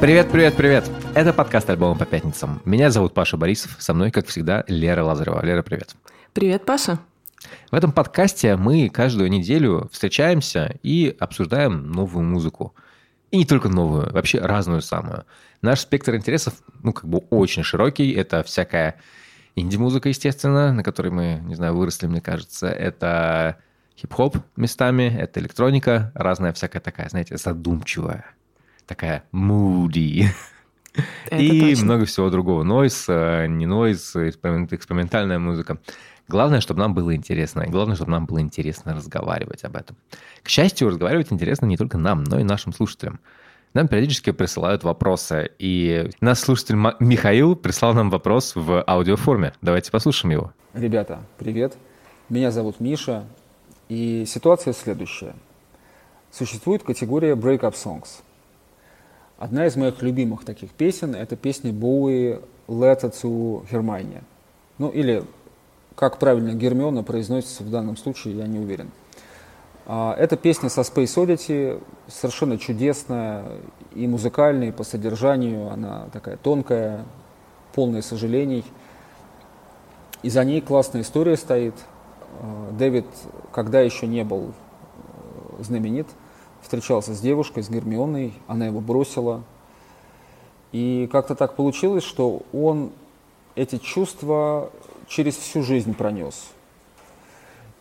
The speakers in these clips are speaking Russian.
Привет, привет, привет! Это подкаст альбома по пятницам. Меня зовут Паша Борисов, со мной, как всегда, Лера Лазарева. Лера, привет. Привет, Паша. В этом подкасте мы каждую неделю встречаемся и обсуждаем новую музыку. И не только новую, вообще разную самую. Наш спектр интересов, ну, как бы очень широкий. Это всякая инди-музыка, естественно, на которой мы, не знаю, выросли, мне кажется. Это хип-хоп местами, это электроника, разная всякая такая, знаете, задумчивая, такая moody. Это и точно. много всего другого. Нойс, э, не нойс, экспериментальная музыка. Главное, чтобы нам было интересно. И главное, чтобы нам было интересно разговаривать об этом. К счастью, разговаривать интересно не только нам, но и нашим слушателям. Нам периодически присылают вопросы. И наш слушатель Михаил прислал нам вопрос в аудиоформе. Давайте послушаем его. Ребята, привет. Меня зовут Миша. И ситуация следующая. Существует категория break-up songs. Одна из моих любимых таких песен – это песня Боуи «Letter to Hermione». Ну, или как правильно Гермиона произносится в данном случае, я не уверен. А, эта песня со Space Oddity совершенно чудесная и музыкальная, и по содержанию. Она такая тонкая, полная сожалений. И за ней классная история стоит – Э, Дэвид, когда еще не был э, знаменит, встречался с девушкой, с Гермионой, она его бросила. И как-то так получилось, что он эти чувства через всю жизнь пронес.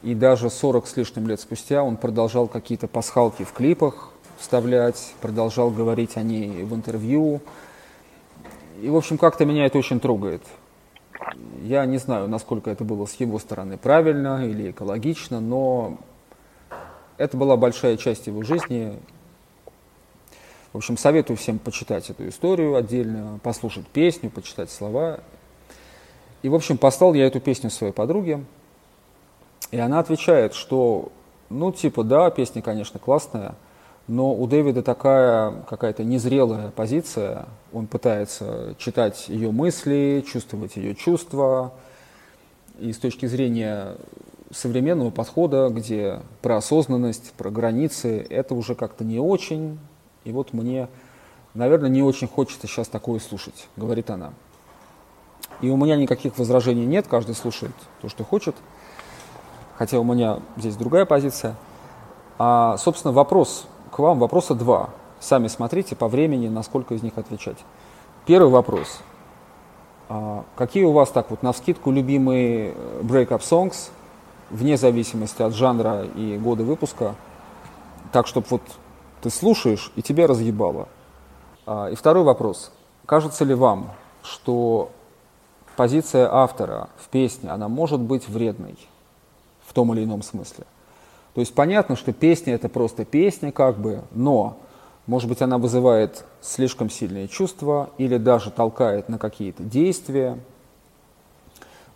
И даже 40 с лишним лет спустя он продолжал какие-то пасхалки в клипах вставлять, продолжал говорить о ней в интервью. И, в общем, как-то меня это очень трогает. Я не знаю, насколько это было с его стороны правильно или экологично, но это была большая часть его жизни. В общем, советую всем почитать эту историю отдельно, послушать песню, почитать слова. И, в общем, послал я эту песню своей подруге, и она отвечает, что, ну, типа, да, песня, конечно, классная, но у Дэвида такая какая-то незрелая позиция. Он пытается читать ее мысли, чувствовать ее чувства. И с точки зрения современного подхода, где про осознанность, про границы, это уже как-то не очень. И вот мне, наверное, не очень хочется сейчас такое слушать, говорит она. И у меня никаких возражений нет, каждый слушает то, что хочет. Хотя у меня здесь другая позиция. А, собственно, вопрос к вам вопроса два. Сами смотрите по времени, насколько из них отвечать. Первый вопрос. А, какие у вас так вот на вскидку любимые э, break-up songs, вне зависимости от жанра и года выпуска, так, чтобы вот ты слушаешь и тебя разъебало? А, и второй вопрос. Кажется ли вам, что позиция автора в песне, она может быть вредной в том или ином смысле? То есть понятно, что песня это просто песня как бы, но может быть она вызывает слишком сильные чувства или даже толкает на какие-то действия.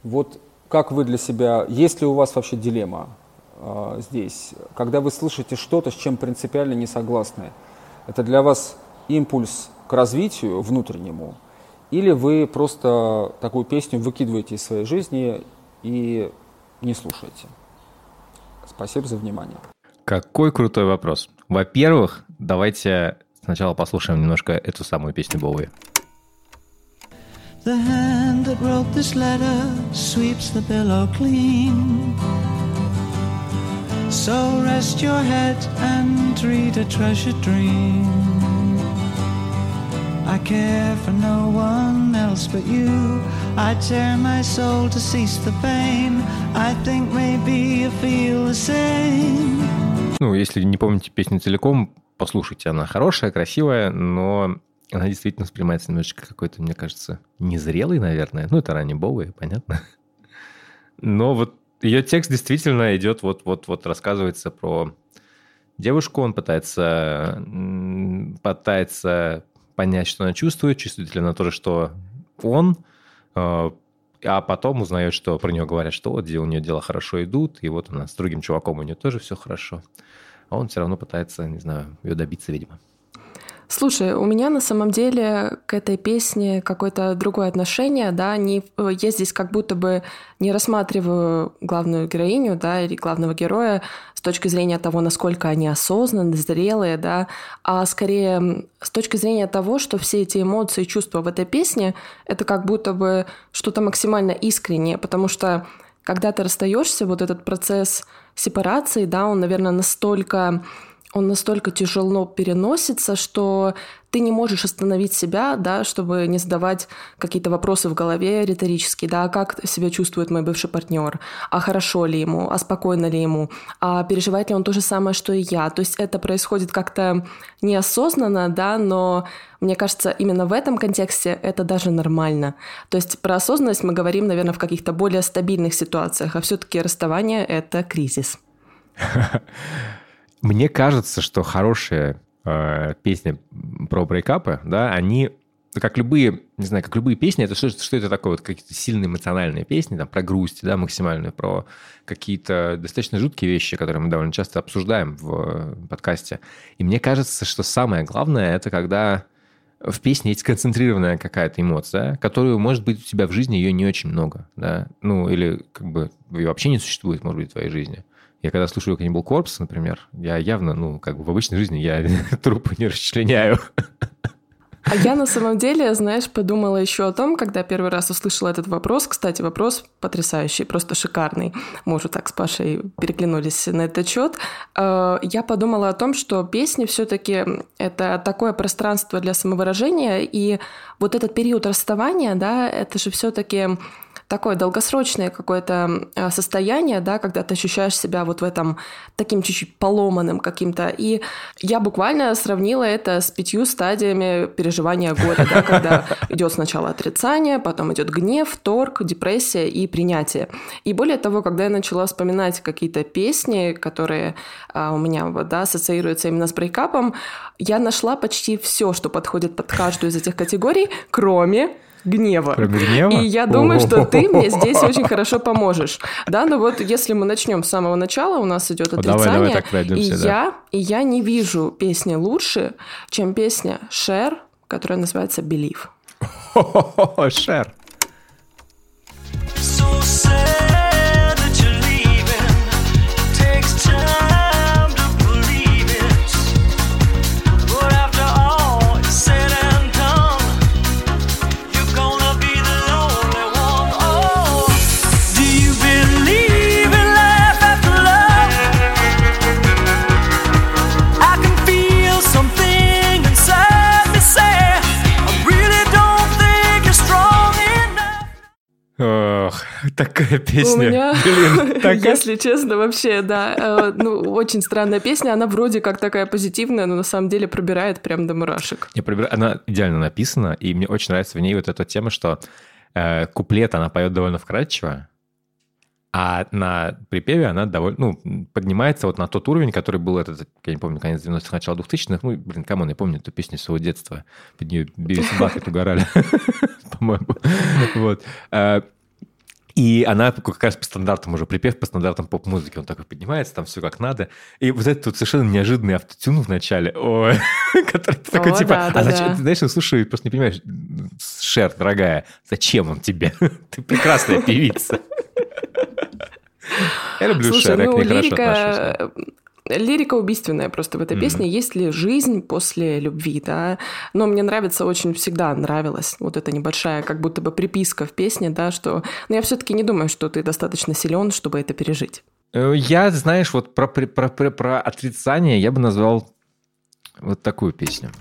Вот как вы для себя, есть ли у вас вообще дилемма э, здесь, когда вы слышите что-то, с чем принципиально не согласны? Это для вас импульс к развитию внутреннему, или вы просто такую песню выкидываете из своей жизни и не слушаете? Спасибо за внимание. Какой крутой вопрос. Во-первых, давайте сначала послушаем немножко эту самую песню Боуи. The hand that wrote this letter sweeps the pillow clean. So rest your head and read a treasured dream. I care for no one else but you. I tear my soul to cease the pain. I think maybe you feel the same. Ну, если не помните песню целиком, послушайте. Она хорошая, красивая, но она действительно воспринимается немножечко какой-то, мне кажется, незрелый, наверное. Ну, это ранее Боуи, понятно. Но вот ее текст действительно идет, вот-вот-вот рассказывается про девушку, он пытается, пытается понять, что она чувствует, чувствует ли она то же, что он, э, а потом узнает, что про нее говорят, что вот, у нее дела хорошо идут, и вот она с другим чуваком, у нее тоже все хорошо. А он все равно пытается, не знаю, ее добиться, видимо. Слушай, у меня на самом деле к этой песне какое-то другое отношение, да, не, я здесь как будто бы не рассматриваю главную героиню, да, или главного героя с точки зрения того, насколько они осознанные, зрелые, да, а скорее с точки зрения того, что все эти эмоции и чувства в этой песне — это как будто бы что-то максимально искреннее, потому что когда ты расстаешься, вот этот процесс сепарации, да, он, наверное, настолько он настолько тяжело переносится, что ты не можешь остановить себя, да, чтобы не задавать какие-то вопросы в голове риторические, да, как себя чувствует мой бывший партнер, а хорошо ли ему, а спокойно ли ему, а переживает ли он то же самое, что и я. То есть это происходит как-то неосознанно, да, но мне кажется, именно в этом контексте это даже нормально. То есть про осознанность мы говорим, наверное, в каких-то более стабильных ситуациях, а все-таки расставание — это кризис. Мне кажется, что хорошие э, песни про брейкапы, да, они как любые, не знаю, как любые песни, это что, что это такое? Вот какие-то сильные эмоциональные песни, там, про грусть, да, максимальную, про какие-то достаточно жуткие вещи, которые мы довольно часто обсуждаем в э, подкасте. И мне кажется, что самое главное, это когда в песне есть концентрированная какая-то эмоция, которую, может быть, у тебя в жизни ее не очень много, да, ну, или как бы ее вообще не существует, может быть, в твоей жизни. Я когда слушаю Cannibal Corpse, например, я явно, ну, как бы в обычной жизни я трупы не расчленяю. А я на самом деле, знаешь, подумала еще о том, когда первый раз услышала этот вопрос. Кстати, вопрос потрясающий, просто шикарный. Мы уже так с Пашей переглянулись на этот счет. Э, я подумала о том, что песни все-таки это такое пространство для самовыражения, и вот этот период расставания, да, это же все-таки такое долгосрочное какое-то а, состояние, да, когда ты ощущаешь себя вот в этом таким чуть-чуть поломанным каким-то. И я буквально сравнила это с пятью стадиями переживания горя, да, когда идет сначала отрицание, потом идет гнев, торг, депрессия и принятие. И более того, когда я начала вспоминать какие-то песни, которые а, у меня вот, да, ассоциируются именно с брейкапом, я нашла почти все, что подходит под каждую из этих категорий, кроме гнева. Кроме гнева? И я думаю, что ты мне здесь очень хорошо поможешь. Да, но вот если мы начнем с самого начала, у нас идет отрицание. Давай, давай так пройдемся, и, да. я, и я не вижу песни лучше, чем песня Шер, которая называется «Believe». Шер. Такая песня. У меня, Блин, такая... если честно, вообще, да. Э, ну, очень странная песня. Она вроде как такая позитивная, но на самом деле пробирает прям до мурашек. Не, пробирает. Она идеально написана, и мне очень нравится в ней вот эта тема, что э, куплет она поет довольно вкрадчиво, а на припеве она довольно, ну, поднимается вот на тот уровень, который был этот, я не помню, конец 90-х, начало 2000-х. Ну, блин, come on, я помню эту песню своего детства. Под нее Бивис и угорали, по-моему. Вот. И она как раз по стандартам уже, припев по стандартам поп-музыки, он такой поднимается, там все как надо. И вот этот вот совершенно неожиданный автотюн в начале, который такой типа, а зачем, ты знаешь, слушай, просто не понимаешь, Шер, дорогая, зачем он тебе? Ты прекрасная певица. Я люблю Слушай, Шер, я ну, к ней лирика... хорошо отношусь лирика убийственная просто в этой mm-hmm. песне. Есть ли жизнь после любви, да? Но мне нравится очень всегда нравилась вот эта небольшая как будто бы приписка в песне, да, что... Но я все-таки не думаю, что ты достаточно силен, чтобы это пережить. Э, я, знаешь, вот про, про, про, про отрицание я бы назвал вот такую песню.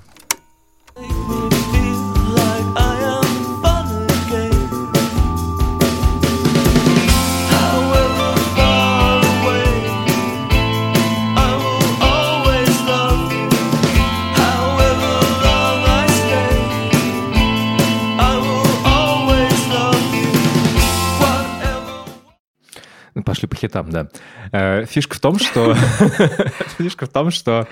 Пошли по хитам, да. Э, фишка в том, что... Фишка в том, что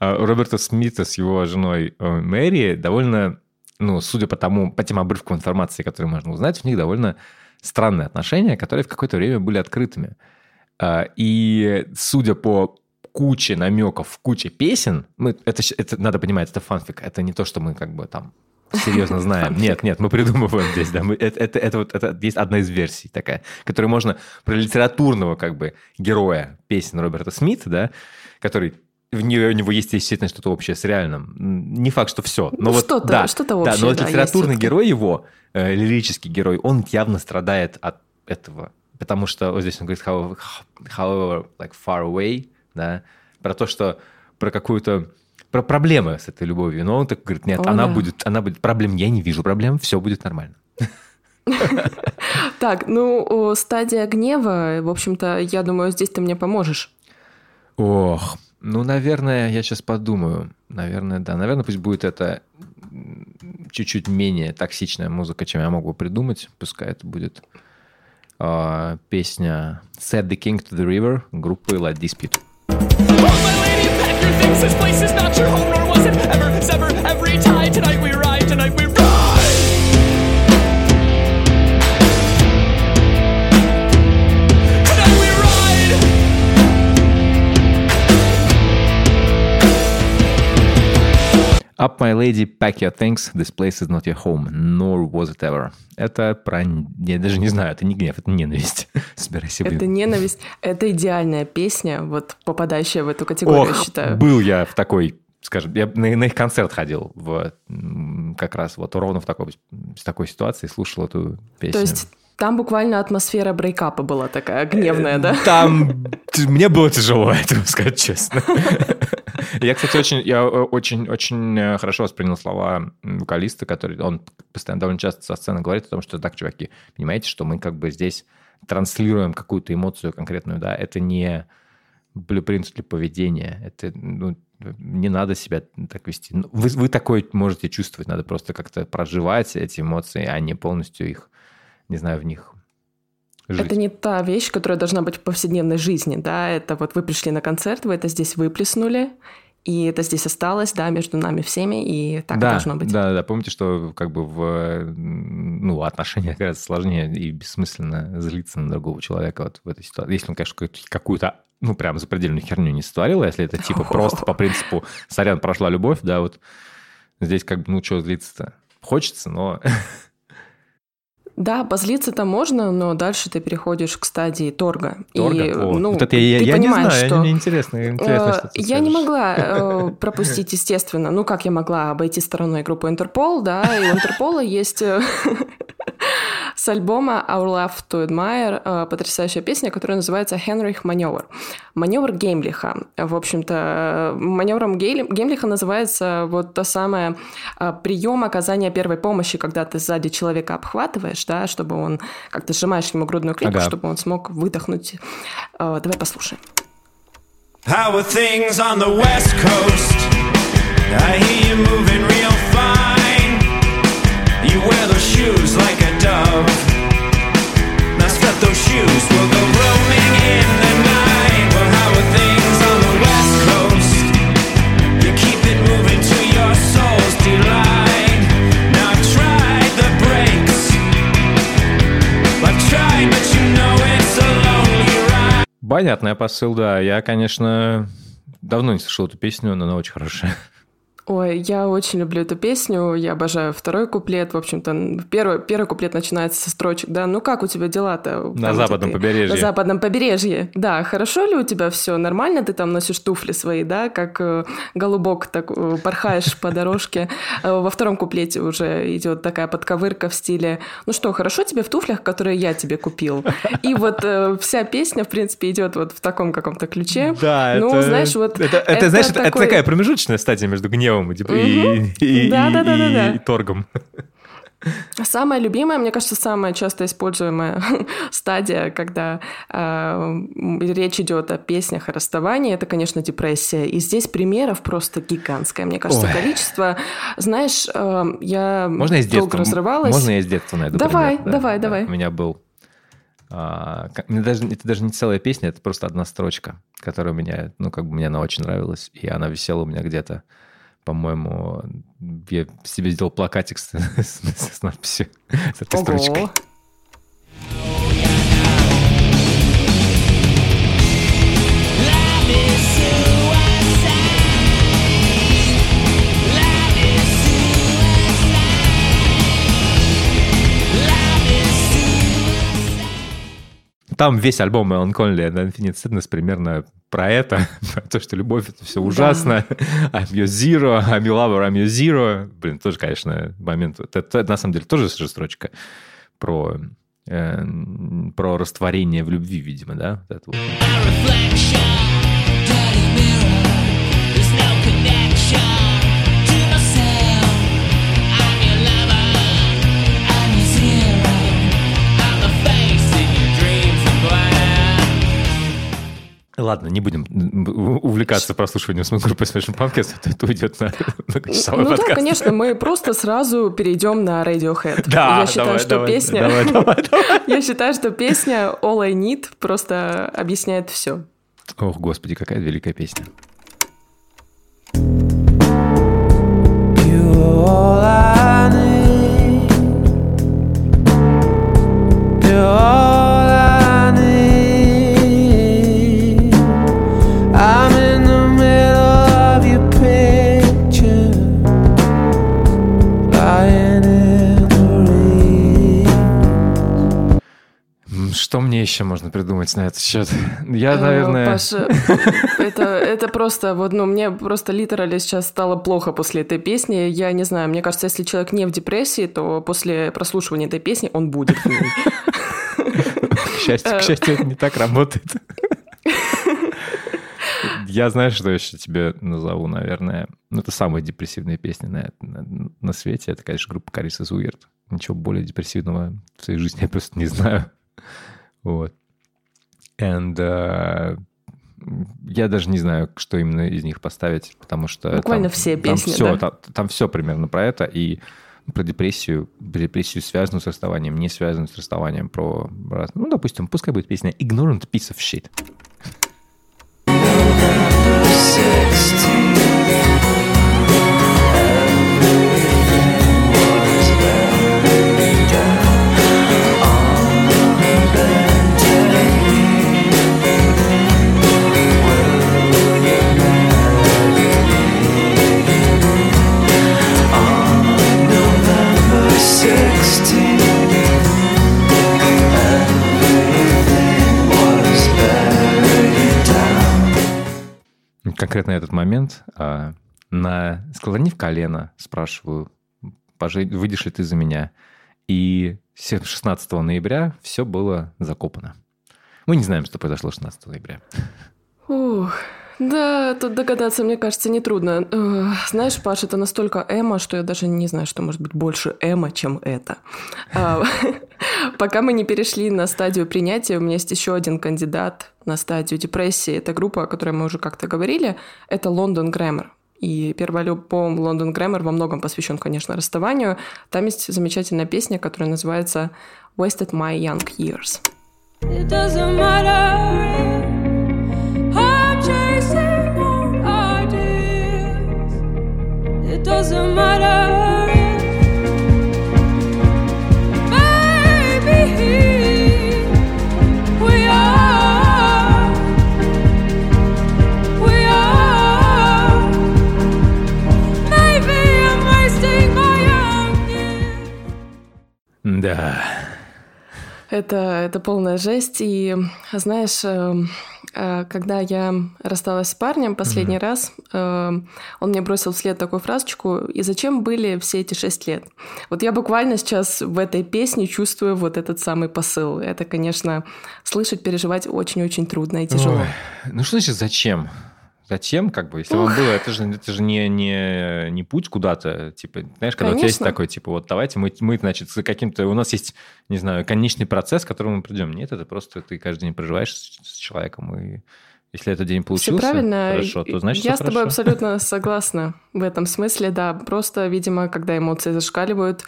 э, у Роберта Смита с его женой э, Мэри довольно, ну, судя по тому, по тем обрывкам информации, которые можно узнать, у них довольно странные отношения, которые в какое-то время были открытыми. И судя по куче намеков, куче песен. Мы, это, это надо понимать, это фанфик. Это не то, что мы как бы там серьезно знаем. Нет, нет, мы придумываем здесь, да. Мы, это, это, это, вот, это есть одна из версий такая, которую можно про литературного как бы героя песен Роберта Смита, да, который в нее, у него есть, естественно, что-то общее с реальным. Не факт, что все. Но ну, вот, что-то, да, что-то общее, да, но вот да, литературный герой его, э, лирический герой, он явно страдает от этого. Потому что вот здесь он говорит, however, however like far away, да, про то, что про какую-то про проблемы с этой любовью. Но он так говорит, нет, О, она да. будет, она будет проблем, я не вижу проблем, все будет нормально. Так, ну, стадия гнева, в общем-то, я думаю, здесь ты мне поможешь. Ох, ну, наверное, я сейчас подумаю. Наверное, да. Наверное, пусть будет это чуть-чуть менее токсичная музыка, чем я могу придумать. Пускай это будет э, песня Set the King to the River группы Light Dispute. This place is not your home, nor was it ever, sever every tie. Tonight we ride, tonight we Up my lady, pack your things, this place is not your home, nor was it ever. Это про... Я даже не знаю, это не гнев, это ненависть. Собирайся. Это ненависть. Это идеальная песня, вот попадающая в эту категорию, Ох, считаю. был я в такой скажем, я на, на их концерт ходил в, как раз вот ровно в такой, в такой ситуации, слушал эту песню. То есть там буквально атмосфера брейкапа была такая гневная, да? Там мне было тяжело, это сказать честно. Я, кстати, очень, я э, очень, очень э, хорошо воспринял слова вокалиста, который, он постоянно довольно часто со сцены говорит о том, что так, чуваки, понимаете, что мы как бы здесь транслируем какую-то эмоцию конкретную, да, это не блюпринт для поведения, это, ну, не надо себя так вести. Ну, вы, вы такое можете чувствовать, надо просто как-то проживать эти эмоции, а не полностью их, не знаю, в них жить. Это не та вещь, которая должна быть в повседневной жизни, да, это вот вы пришли на концерт, вы это здесь выплеснули, и это здесь осталось, да, между нами всеми, и так да, должно быть. Да, да, помните, что как бы в ну, отношениях гораздо сложнее и бессмысленно злиться на другого человека вот в этой ситуации. Если он, конечно, какую-то ну, прям запредельную херню не сотворил, а если это типа просто по принципу «сорян, прошла любовь», да, вот здесь как бы, ну, что злиться-то? Хочется, но Да, позлиться-то можно, но дальше ты переходишь к стадии торга. Торга? И, О, ну, вот это я, ты я понимаешь, не знаю, что... мне интересно, интересно э, что ты Я скажешь. не могла э, пропустить, естественно, ну как я могла обойти стороной группу Интерпол, да, и у Интерпола есть э, с альбома Our Love to Admire э, потрясающая песня, которая называется «Хенрих Маневр». Маневр Геймлиха. В общем-то, маневром Геймлиха называется вот то самое э, прием оказания первой помощи, когда ты сзади человека обхватываешь, да, чтобы он как-то сжимаешь ему грудную клетку, ага. чтобы он смог выдохнуть. Э, давай послушаем. How are things on the west coast? I hear you moving real fine. You wear those shoes like Понятный посыл, да. Я, конечно, давно не слышал эту песню, но она очень хорошая. Ой, я очень люблю эту песню, я обожаю второй куплет. В общем-то, первый, первый куплет начинается со строчек, да, ну как у тебя дела-то? На западном ты, побережье. На западном побережье, да. Хорошо ли у тебя все? Нормально ты там носишь туфли свои, да, как э, голубок так э, порхаешь по дорожке. Э, во втором куплете уже идет такая подковырка в стиле, ну что, хорошо тебе в туфлях, которые я тебе купил? И вот э, вся песня, в принципе, идет вот в таком каком-то ключе. Да, ну, это, знаешь, вот... Это, это, это знаешь, такой... это такая промежуточная стадия между гневом гневом типа, и, и, да, и, да, да, и, да, и торгом. Самая любимая, мне кажется, самая часто используемая стадия, когда э, речь идет о песнях о расставании, это, конечно, депрессия. И здесь примеров просто гигантское, мне кажется, Ой. количество. Знаешь, э, я Можно я с долго разрывалась. Можно я с детства найду Давай, пример? давай, да, давай. У меня был а, даже, это даже не целая песня, это просто одна строчка, которая у меня, ну, как бы мне она очень нравилась, и она висела у меня где-то по-моему, я себе сделал плакатик с, с, с надписью, с этой Ого. строчкой. Там весь альбом Элон Конли на Infinite Sadness примерно про это, про то, что любовь это все ужасно. Да. I'm your zero, I'm your lover, I'm your zero. Блин, тоже, конечно, момент. Это, это на самом деле тоже же строчка про э, про растворение в любви, видимо, да? Вот это вот. Ладно, не будем увлекаться прослушиванием с группы Smashing Pumpkins, а это уйдет на многочасовой ну, подкаст. Ну да, конечно, мы просто сразу перейдем на Radiohead. Да, Я считаю, давай, что давай, песня... давай, давай, давай. Я считаю, что песня All I Need просто объясняет все. Ох, господи, какая великая песня. Еще можно придумать на этот счет? Я, э, наверное... Паша, это, это просто, вот, ну, мне просто литерально сейчас стало плохо после этой песни. Я не знаю, мне кажется, если человек не в депрессии, то после прослушивания этой песни он будет. К счастью, к счастью, это не так работает. Я знаю, что еще тебе назову, наверное. Ну, это самая депрессивная песня на, на, на свете. Это, конечно, группа is Weird. Ничего более депрессивного в своей жизни я просто не знаю. Вот. And uh, я даже не знаю, что именно из них поставить, потому что... Буквально там, все песни, там все, да? там, там все примерно про это, и про депрессию, депрессию, связанную с расставанием, не связанную с расставанием, про... Ну, допустим, пускай будет песня «Ignorant Piece of Shit». Конкретно этот момент, а, на, склонив колено, спрашиваю, выйдешь ли ты за меня? И 16 ноября все было закопано. Мы не знаем, что произошло 16 ноября. Ух, да, тут догадаться, мне кажется, нетрудно. Знаешь, Паш, это настолько эмо, что я даже не знаю, что может быть больше эмо, чем это. А, пока мы не перешли на стадию принятия, у меня есть еще один кандидат на стадию депрессии. Это группа, о которой мы уже как-то говорили. Это Лондон Грэммер. И первый альбом Лондон Грэммер во многом посвящен, конечно, расставанию. Там есть замечательная песня, которая называется Wasted My Young Years. It doesn't matter doesn't matter. Baby, we are, we are. Maybe I'm wasting my young years. Да. Это, это полная жесть. И, знаешь, эм, Э, когда я рассталась с парнем последний mm-hmm. раз, э, он мне бросил вслед такую фразочку «И зачем были все эти шесть лет?» Вот я буквально сейчас в этой песне чувствую вот этот самый посыл. Это, конечно, слышать, переживать очень-очень трудно и тяжело. Ой. Ну что значит «зачем»? Зачем, как бы, если Ух. вам было, это же, это же не, не, не путь куда-то, типа, знаешь, когда Конечно. у тебя есть такой, типа, вот давайте мы, мы, значит, с каким-то, у нас есть, не знаю, конечный процесс, к которому мы придем. Нет, это просто ты каждый день проживаешь с, с человеком, и если этот день получился все правильно. хорошо, то значит Я с тобой абсолютно согласна в этом смысле, да, просто, видимо, когда эмоции зашкаливают,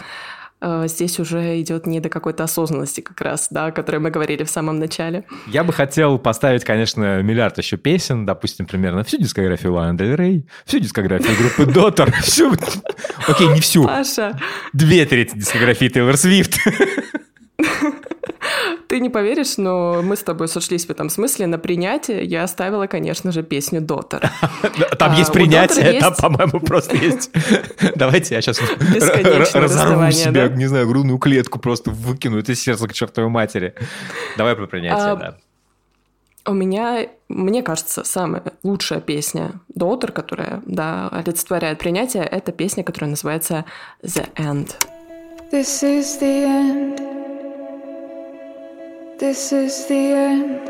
здесь уже идет не до какой-то осознанности как раз, да, о которой мы говорили в самом начале. Я бы хотел поставить, конечно, миллиард еще песен, допустим, примерно всю дискографию Лана Дель Рей, всю дискографию группы Дотор, всю... Окей, не всю. Паша. Две трети дискографии Тейлор Свифт. Ты не поверишь, но мы с тобой сошлись в этом смысле. На принятие я оставила, конечно же, песню «Дотер». Там есть принятие, там, по-моему, просто есть... Давайте я сейчас разорву себе, не знаю, грудную клетку, просто выкину это сердце к чертовой матери. Давай про принятие, а, да. У меня, мне кажется, самая лучшая песня Daughter, которая, да, олицетворяет принятие, это песня, которая называется The End. This is the end. This is the end.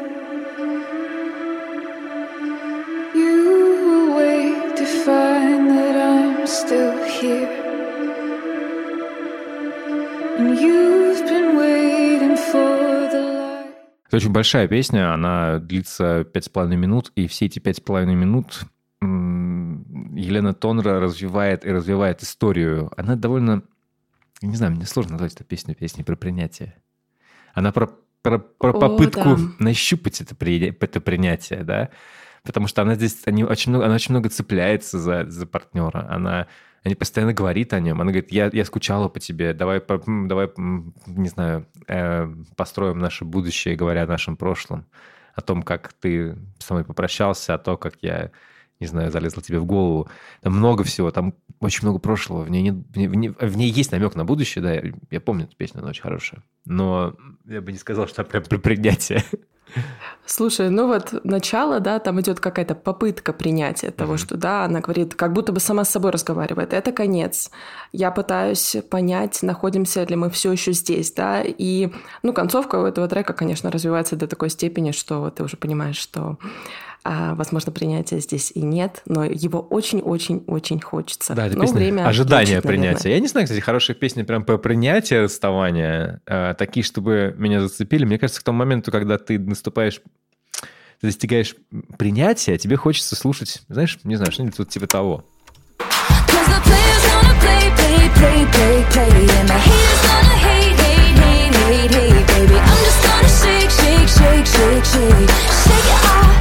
You wait to find that I'm still here. And you've been waiting for the это очень большая песня, она длится пять с половиной минут, и все эти пять с половиной минут Елена Тонра развивает и развивает историю. Она довольно... Не знаю, мне сложно назвать эту песню песней про принятие. Она про, про, про О, попытку да. нащупать это, это принятие, да? Потому что она здесь они очень много, она очень много цепляется за, за партнера. Она она постоянно говорит о нем. Она говорит, я, я скучала по тебе, давай, давай не знаю, э, построим наше будущее, говоря о нашем прошлом, о том, как ты со мной попрощался, о том, как я, не знаю, залезла тебе в голову. Там много всего, там очень много прошлого. В ней, нет, в ней, в ней есть намек на будущее, да, я, я помню эту песню, она очень хорошая. Но я бы не сказал, что прям при принятие. Слушай, ну вот начало, да, там идет какая-то попытка принятия того, mm-hmm. что, да, она говорит, как будто бы сама с собой разговаривает. Это конец. Я пытаюсь понять, находимся ли мы все еще здесь, да, и, ну, концовка у этого трека, конечно, развивается до такой степени, что ты уже понимаешь, что а, возможно, принятия здесь и нет, но его очень-очень-очень хочется. Да, это но время ожидания учит, принятия. Наверное. Я не знаю, кстати, хорошие песни прям по принятию расставания, а, такие, чтобы меня зацепили. Мне кажется, к тому моменту, когда ты наступаешь ты достигаешь принятия, тебе хочется слушать, знаешь, не знаю, что-нибудь вот типа того. Shake, shake, shake, shake, shake it off.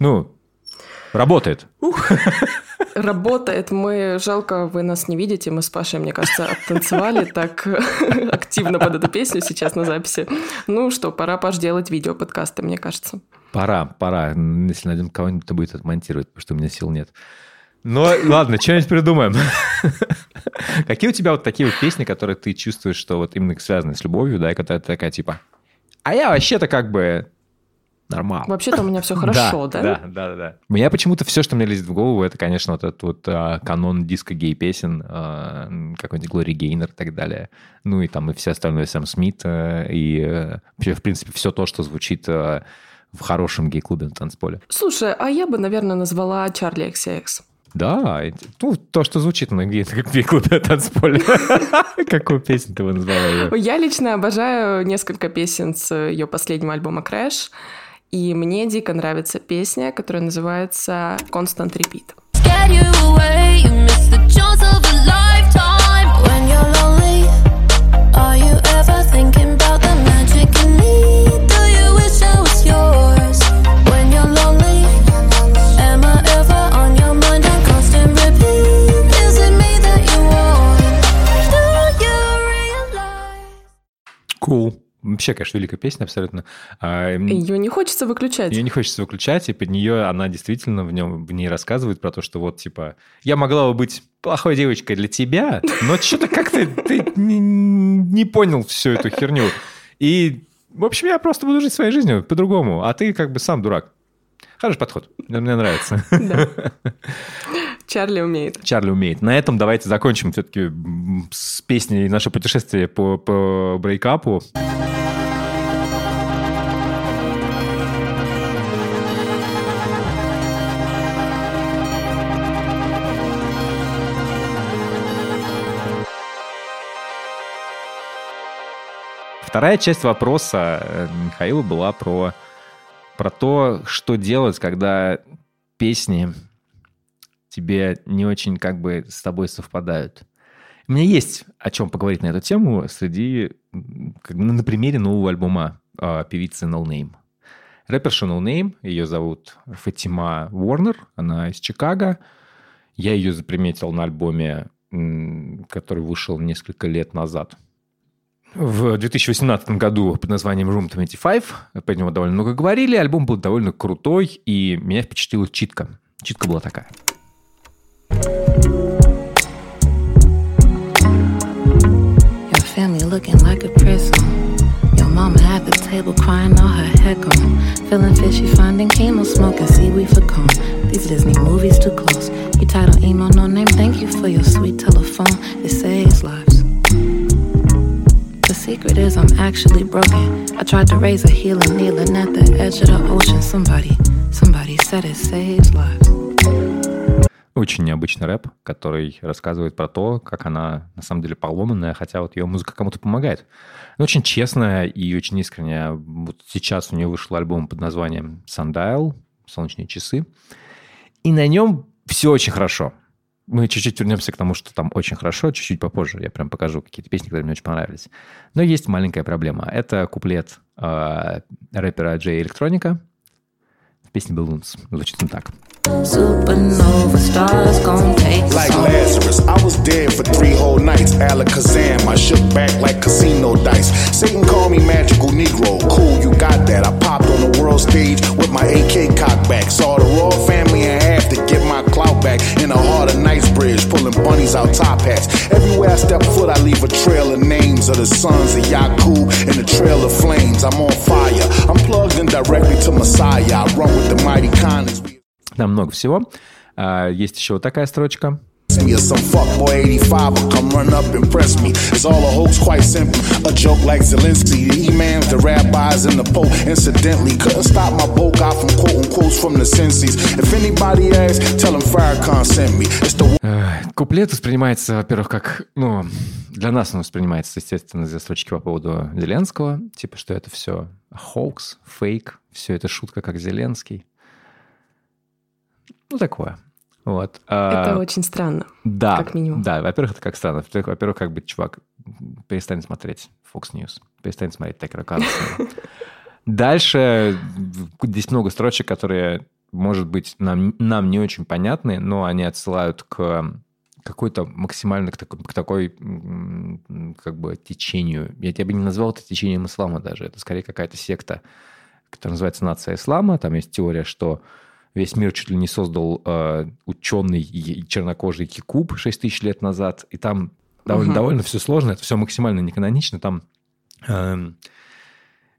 Ну, работает. Ух. Работает. Мы, жалко, вы нас не видите. Мы с Пашей, мне кажется, оттанцевали так активно под эту песню сейчас на записи. Ну что, пора, Паш, делать видео подкасты, мне кажется. Пора, пора. Если найдем кого-нибудь, то будет отмонтировать, потому что у меня сил нет. Ну, ладно, что-нибудь придумаем. Какие у тебя вот такие вот песни, которые ты чувствуешь, что вот именно связаны с любовью, да, и когда ты такая типа, а я вообще-то как бы нормально. Вообще-то у меня все хорошо, да? Да, да, да. У меня почему-то все, что мне лезет в голову, это, конечно, вот этот вот а, канон диско-гей-песен, а, какой-нибудь Глори Гейнер и так далее. Ну и там и все остальное, Сэм Смит, а, и а, вообще, в принципе, все то, что звучит в хорошем гей-клубе на танцполе. Слушай, а я бы, наверное, назвала Чарли XCX. Да, ну, то, что звучит на гей-клубе на танцполе. Какую песню ты назвала? Я лично обожаю несколько песен с ее последнего альбома «Crash». И мне дико нравится песня, которая называется «Constant Repeat». Are you ever thinking the Cool. Вообще, конечно, великая песня абсолютно. А, ее не хочется выключать. Ее не хочется выключать, и под нее она действительно в, нем, в ней рассказывает про то, что вот, типа, я могла бы быть плохой девочкой для тебя, но что-то как-то ты не, не понял всю эту херню. И, в общем, я просто буду жить своей жизнью по-другому, а ты как бы сам дурак. Хороший подход. Мне нравится. Чарли умеет. Чарли умеет. На этом давайте закончим все-таки с песней наше путешествие по, по брейкапу. Вторая часть вопроса э, Михаила была про, про то, что делать, когда песни тебе не очень как бы с тобой совпадают. У меня есть о чем поговорить на эту тему среди, как бы, на примере нового альбома э, певицы No Name. Рэперша No Name, ее зовут Фатима Уорнер, она из Чикаго. Я ее заприметил на альбоме, который вышел несколько лет назад. В 2018 году под названием Room 25, про него довольно много говорили, альбом был довольно крутой, и меня впечатлила читка. Читка была такая. Looking like a prison. Your mama at the table crying all her heck on. Feeling fishy, finding chemo, smoking seaweed for cone. These Disney movies too close. You title emo, no name, thank you for your sweet telephone. It saves lives. The secret is I'm actually broken. I tried to raise a healing, kneeling at the edge of the ocean. Somebody, somebody said it saves lives. Очень необычный рэп, который рассказывает про то, как она на самом деле поломанная, хотя вот ее музыка кому-то помогает. Очень честная и очень искренняя. Вот сейчас у нее вышел альбом под названием Sundial, «Солнечные часы». И на нем все очень хорошо. Мы чуть-чуть вернемся к тому, что там очень хорошо, чуть-чуть попозже. Я прям покажу какие-то песни, которые мне очень понравились. Но есть маленькая проблема. Это куплет э, рэпера Джей Электроника в песне Balloons. Звучит он так. Supernova stars gon' take Like Lazarus, I was dead for three whole nights. Alakazam, I shook back like casino dice. Satan called me magical Negro. Cool, you got that. I popped on the world stage with my AK cocked back. Saw the royal family in half to get my clout back. In the heart of Knightsbridge, pulling bunnies out top hats. Everywhere I step foot, I leave a trail of names of the sons of Yakub and the trail of flames. I'm on fire. I'm plugged in directly to Messiah. I run with the mighty kindness. Там много всего. А, есть еще вот такая строчка. me or some fuckboy 85 will come run up and press me. It's all a hoax, quite simple. A joke like Zelensky. The imams, the rabbis, and the Pope incidentally couldn't stop my boat out from quoting quotes from the senses. If anybody asks, tell them Farrakhan sent me. It's the... Куплет воспринимается, во-первых, как, ну, для нас он воспринимается, естественно, из-за строчки по поводу Зеленского, типа, что это все хоукс, фейк, все это шутка, как Зеленский. Ну, такое. Вот. Это а, очень странно. Да. Как минимум. Да, во-первых, это как странно. Во-первых, как бы, чувак, перестань смотреть Fox News, перестань смотреть Текера Карлсона. Дальше здесь много строчек, которые, может быть, нам, нам не очень понятны, но они отсылают к какой-то максимально к такой, к такой как бы течению. Я тебя бы не назвал это течением ислама даже. Это скорее какая-то секта, которая называется нация ислама. Там есть теория, что весь мир чуть ли не создал э, ученый чернокожий Кикуб 6 тысяч лет назад, и там довольно, угу. довольно все сложно, это все максимально неканонично, там э,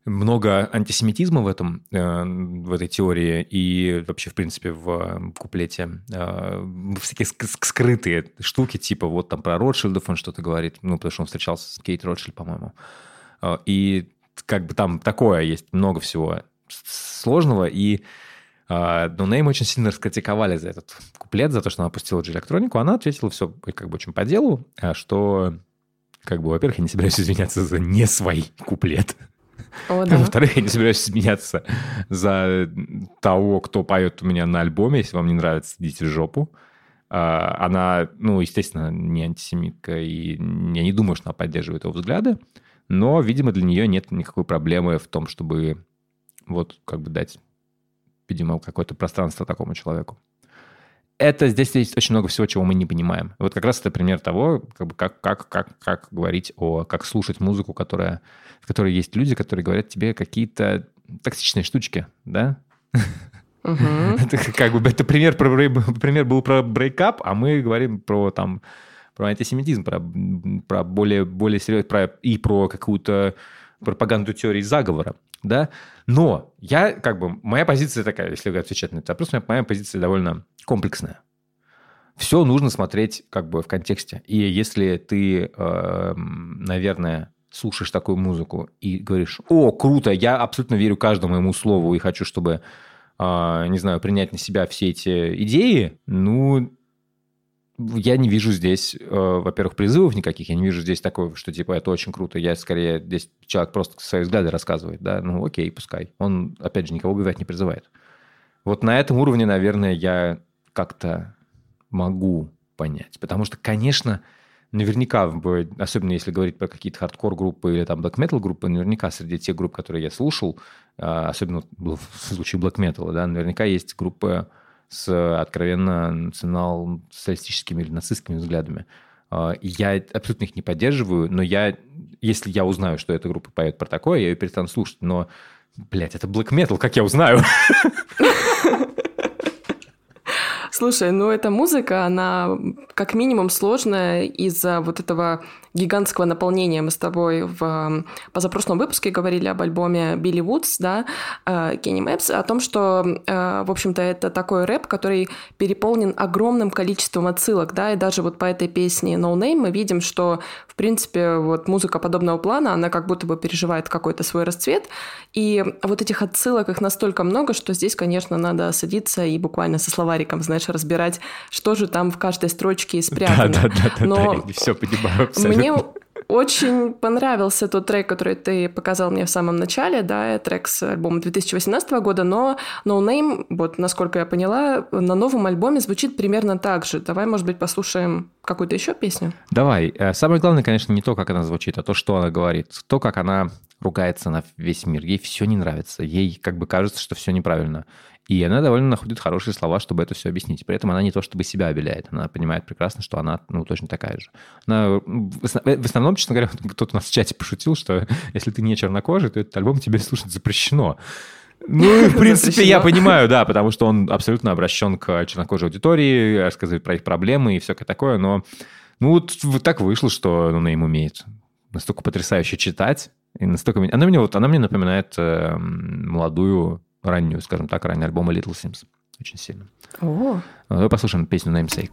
много антисемитизма в этом, э, в этой теории, и вообще, в принципе, в куплете э, всякие скрытые штуки, типа вот там про Ротшильдов он что-то говорит, ну, потому что он встречался с Кейт Ротшильд, по-моему, э, и как бы там такое есть, много всего сложного, и а, но Нейм очень сильно раскритиковали за этот куплет, за то, что она опустила электронику. Она ответила все как бы очень по делу, а что, как бы, во-первых, я не собираюсь извиняться за не свой куплет. О, да. Во-вторых, я не собираюсь извиняться за того, кто поет у меня на альбоме. Если вам не нравится, идите в жопу. А, она, ну, естественно, не антисемитка, и я не думаю, что она поддерживает его взгляды, но, видимо, для нее нет никакой проблемы в том, чтобы вот как бы дать видимо, какое-то пространство такому человеку. Это здесь есть очень много всего, чего мы не понимаем. Вот как раз это пример того, как, бы, как, как, как, как говорить о, как слушать музыку, которая, в которой есть люди, которые говорят тебе какие-то токсичные штучки, да? Это как бы это пример, про, пример был про брейкап, а мы говорим про там про антисемитизм, про, про более, более серьезно, про, и про какую-то пропаганду теории заговора да, но я, как бы, моя позиция такая, если отвечать на этот вопрос, моя позиция довольно комплексная. Все нужно смотреть как бы в контексте. И если ты, э, наверное, слушаешь такую музыку и говоришь, о, круто, я абсолютно верю каждому моему слову и хочу, чтобы, э, не знаю, принять на себя все эти идеи, ну, я не вижу здесь, э, во-первых, призывов никаких, я не вижу здесь такого, что типа это очень круто, я скорее здесь человек просто свои взгляды рассказывает, да, ну окей, пускай. Он, опять же, никого убивать не призывает. Вот на этом уровне, наверное, я как-то могу понять. Потому что, конечно, наверняка, особенно если говорить про какие-то хардкор-группы или там black metal группы, наверняка среди тех групп, которые я слушал, а, особенно в случае black metal, да, наверняка есть группы с откровенно национал-социалистическими или нацистскими взглядами. А, я абсолютно их не поддерживаю, но я, если я узнаю, что эта группа поет про такое, я ее перестану слушать. Но, блядь, это black metal, как я узнаю? Слушай, ну эта музыка, она как минимум сложная из-за вот этого гигантского наполнения. Мы с тобой в позапрошлом выпуске говорили об альбоме Билли Вудс, да, Kenny Мэпс, о том, что, э, в общем-то, это такой рэп, который переполнен огромным количеством отсылок, да, и даже вот по этой песне No Name мы видим, что, в принципе, вот музыка подобного плана, она как будто бы переживает какой-то свой расцвет, и вот этих отсылок их настолько много, что здесь, конечно, надо садиться и буквально со словариком, знаешь, разбирать, что же там в каждой строчке спрятано. Да, да, да, да, Но да, все понимаю абсолютно. Мне очень понравился тот трек, который ты показал мне в самом начале, да, трек с альбома 2018 года, но No Name, вот насколько я поняла, на новом альбоме звучит примерно так же. Давай, может быть, послушаем какую-то еще песню? Давай. Э, самое главное, конечно, не то, как она звучит, а то, что она говорит. То, как она ругается на весь мир. Ей все не нравится. Ей как бы кажется, что все неправильно. И она довольно находит хорошие слова, чтобы это все объяснить. При этом она не то чтобы себя обеляет, она понимает прекрасно, что она ну, точно такая же. Она, в основном, честно говоря, кто-то у нас в чате пошутил, что если ты не чернокожий, то этот альбом тебе слушать запрещено. Ну, в принципе, я понимаю, да, потому что он абсолютно обращен к чернокожей аудитории, рассказывает про их проблемы и всякое такое, но ну вот, вот так вышло, что ну, им умеет настолько потрясающе читать, и настолько... Она мне, вот, она мне напоминает э, молодую раннюю, скажем так, ранний альбом Little Sims. Очень сильно. О. Давай послушаем песню Namesake.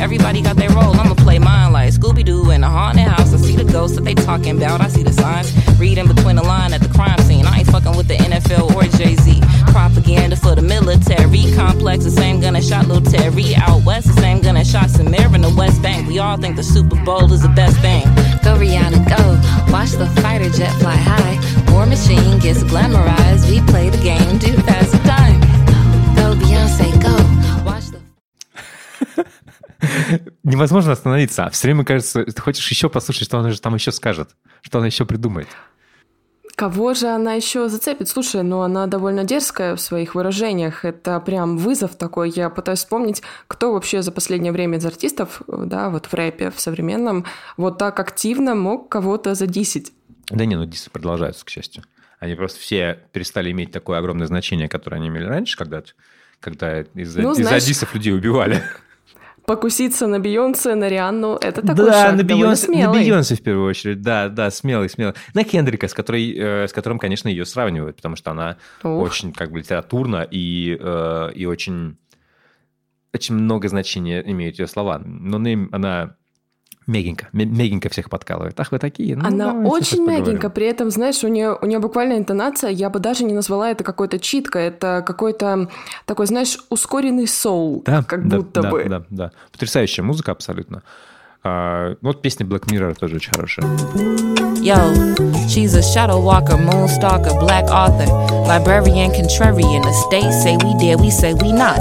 Everybody got their role, I'ma play mine like Scooby Doo in a haunted house. I see the ghosts that they talking about, I see the signs. Reading between the line at the crime scene. I ain't fucking with the NFL or Jay Z. Propaganda for the military complex, the same gun that shot Lil Terry out west, the same gun that shot Samir in the West Bank. We all think the Super Bowl is the best thing. Go Rihanna, go. Watch the fighter jet fly high. War machine gets glamorized. We play the game, do pass the time. Go Beyonce, go. Watch the невозможно остановиться. А все время кажется, ты хочешь еще послушать, что она же там еще скажет, что она еще придумает. Кого же она еще зацепит? Слушай, ну она довольно дерзкая в своих выражениях. Это прям вызов такой. Я пытаюсь вспомнить, кто вообще за последнее время из артистов, да, вот в рэпе, в современном, вот так активно мог кого-то задисить. Да не, ну дисы продолжаются, к счастью. Они просто все перестали иметь такое огромное значение, которое они имели раньше, когда, когда из-за ну, из дисов людей убивали покуситься на Бейонсе, на Рианну, это такой да, шаг на Бейонсе, на Бейонсе в первую очередь, да, да, смелый, смелый. На Кендрика, с, которой, э, с которым, конечно, ее сравнивают, потому что она Ух. очень как бы литературна и, э, и очень, очень много значения имеют ее слова. Но она мягенько, мягенько всех подкалывает. Ах, вы такие. Ну, Она очень мягенько, при этом, знаешь, у нее, у нее буквально интонация, я бы даже не назвала это какой-то читка, это какой-то такой, знаешь, ускоренный соул, да, как да, будто да, бы. Да, да, Потрясающая музыка абсолютно. А, вот песня Black Mirror тоже очень хорошая. Yo, she's a shadow walker, moonstalker, black author, librarian, contrarian. The state say we did, we say we not.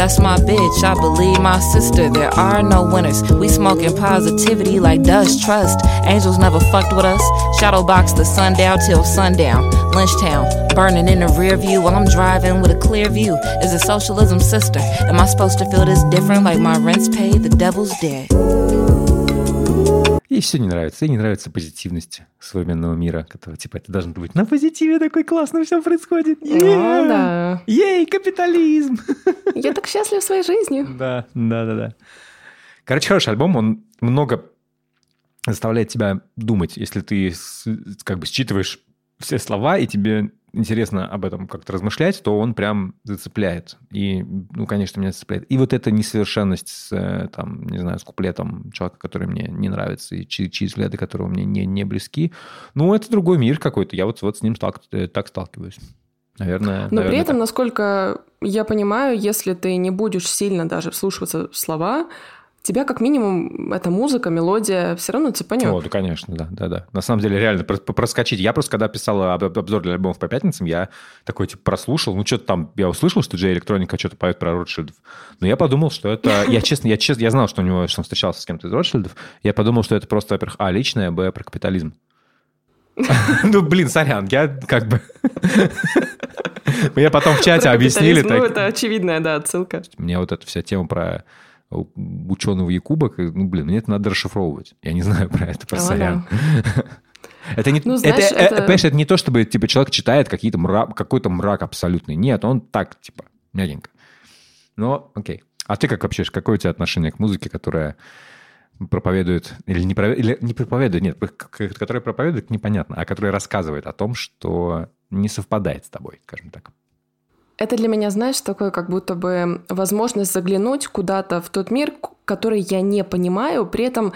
That's my bitch, I believe my sister. There are no winners. We smoking positivity like dust trust. Angels never fucked with us. Shadow box the sundown till sundown. Lynchtown, burning in the rear view while I'm driving with a clear view. Is a socialism sister. Am I supposed to feel this different like my rent's paid? The devil's dead. Ей все не нравится. Ей не нравится позитивность современного мира, которого, типа, это должно быть на позитиве такой классно все происходит. Yeah! да. Ей, капитализм! Я так счастлив своей жизнью. Да, да, да, да. Короче, хороший альбом, он много заставляет тебя думать, если ты как бы считываешь все слова, и тебе интересно об этом как-то размышлять, то он прям зацепляет. И, ну, конечно, меня зацепляет. И вот эта несовершенность с, э, там, не знаю, с куплетом человека, который мне не нравится, и чьи, чьи взгляды которого мне не, не близки, ну, это другой мир какой-то. Я вот, вот с ним так, э, так сталкиваюсь. Наверное, Но наверное, при этом, так. насколько я понимаю, если ты не будешь сильно даже вслушиваться в слова, тебя как минимум эта музыка, мелодия все равно цепанет. Да, конечно, да, да, да. На самом деле, реально, прос- проскочить. Я просто, когда писал об- об- обзор для альбомов по пятницам, я такой, типа, прослушал, ну, что-то там, я услышал, что Джей Электроника что-то поет про Ротшильдов, но я подумал, что это... Я честно, я честно, я знал, что у него, что он встречался с кем-то из Ротшильдов, я подумал, что это просто, во-первых, а, личное, б, про капитализм. Ну, блин, сорян, я как бы... Мне потом в чате объяснили... Ну, так- это очевидная, да, отсылка. мне вот эта вся тема про ученого Якуба, ну, блин, мне это надо расшифровывать. Я не знаю про это, про сорян. Это не, Ну, это, знаешь, э, это- понимаешь, это не то, чтобы типа человек читает какие-то мра- какой-то мрак абсолютный. Нет, он так, типа, мягенько. Но, окей. А ты как вообще, какое у тебя отношение к музыке, которая проповедует, или не, прове- или не проповедует, нет, которая проповедует, непонятно, а которая рассказывает о том, что не совпадает с тобой, скажем так. Это для меня, знаешь, такое как будто бы возможность заглянуть куда-то в тот мир, который я не понимаю, при этом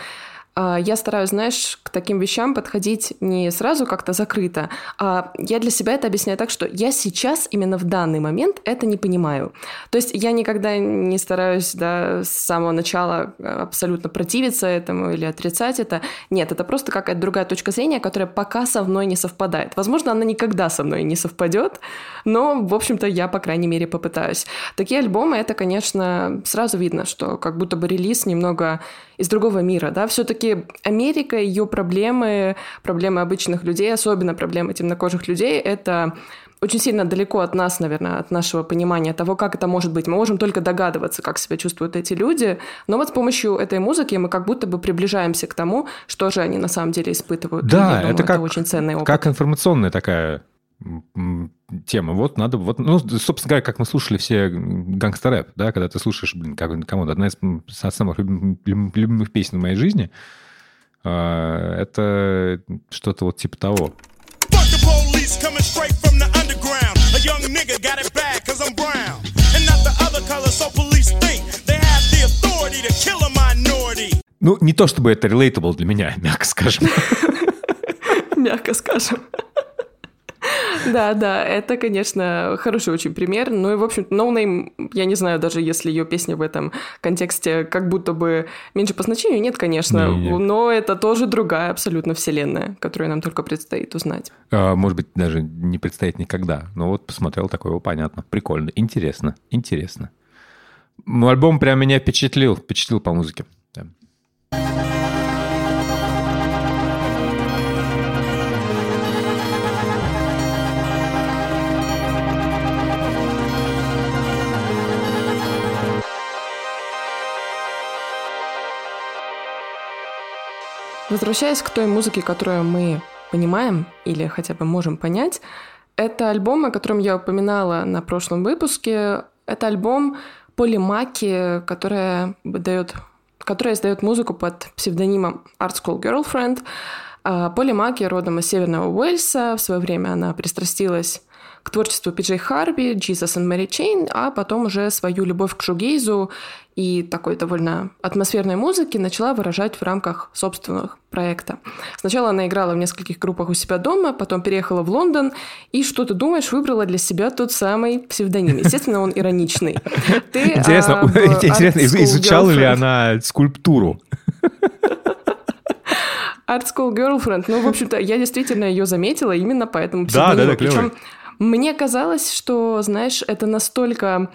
я стараюсь, знаешь, к таким вещам подходить не сразу как-то закрыто, а я для себя это объясняю так, что я сейчас, именно в данный момент, это не понимаю. То есть я никогда не стараюсь да, с самого начала э, абсолютно противиться этому или отрицать это. Нет, это просто какая-то другая точка зрения, которая пока со мной не совпадает. Возможно, она никогда со мной не совпадет, но, в общем-то, я, по крайней мере, попытаюсь. Такие альбомы, это, конечно, сразу видно, что как будто бы релиз немного из другого мира, да, все-таки Америка, ее проблемы, проблемы обычных людей, особенно проблемы темнокожих людей, это очень сильно далеко от нас, наверное, от нашего понимания того, как это может быть. Мы можем только догадываться, как себя чувствуют эти люди, но вот с помощью этой музыки мы как будто бы приближаемся к тому, что же они на самом деле испытывают. И Да, я думаю, это как, очень ценный опыт. как информационная такая тема. Вот надо, вот, ну, собственно говоря, как мы слушали все гангстер-рэп, да, когда ты слушаешь, блин, как, кому одна из самых любим- любим- любимых песен в моей жизни, а, это что-то вот типа того. Ну, не то чтобы это relatable для меня, мягко скажем. мягко скажем. Да, да, это, конечно, хороший очень пример. Ну и, в общем-то, No Name, я не знаю, даже если ее песня в этом контексте как будто бы меньше по значению, нет, конечно, но это тоже другая абсолютно вселенная, которую нам только предстоит узнать. А, Может быть, даже не предстоит никогда. Но вот посмотрел такое, понятно. Прикольно. Интересно. Интересно. Ну, альбом прям меня впечатлил. Впечатлил по музыке. Да. Возвращаясь к той музыке, которую мы понимаем или хотя бы можем понять, это альбом, о котором я упоминала на прошлом выпуске. Это альбом Поли Маки, которая дает которая издает музыку под псевдонимом Art School Girlfriend. А Поли Маки родом из Северного Уэльса. В свое время она пристрастилась к творчеству Пиджей Харби, Jesus and Mary Chain, а потом уже свою любовь к шугейзу и такой довольно атмосферной музыки начала выражать в рамках собственных проекта. Сначала она играла в нескольких группах у себя дома, потом переехала в Лондон и, что ты думаешь, выбрала для себя тот самый псевдоним. Естественно, он ироничный. Ты, Интересно, а, интересно, изучала ли она скульптуру? Art School Girlfriend. Ну, в общем-то, я действительно ее заметила именно по этому Да, да, псевдониму. да. Причем мне казалось, что, знаешь, это настолько...